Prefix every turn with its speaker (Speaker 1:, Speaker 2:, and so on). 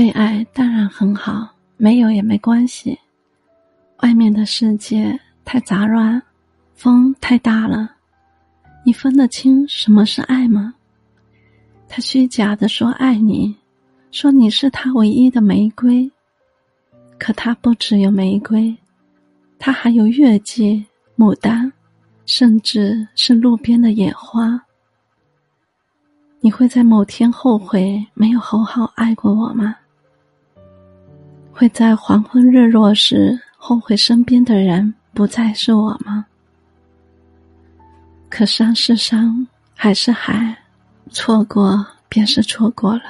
Speaker 1: 被爱当然很好，没有也没关系。外面的世界太杂乱，风太大了，你分得清什么是爱吗？他虚假的说爱你，说你是他唯一的玫瑰。可他不只有玫瑰，他还有月季、牡丹，甚至是路边的野花。你会在某天后悔没有好好爱过我吗？会在黄昏日落时后悔身边的人不再是我吗？可山是山，海是海，错过便是错过了。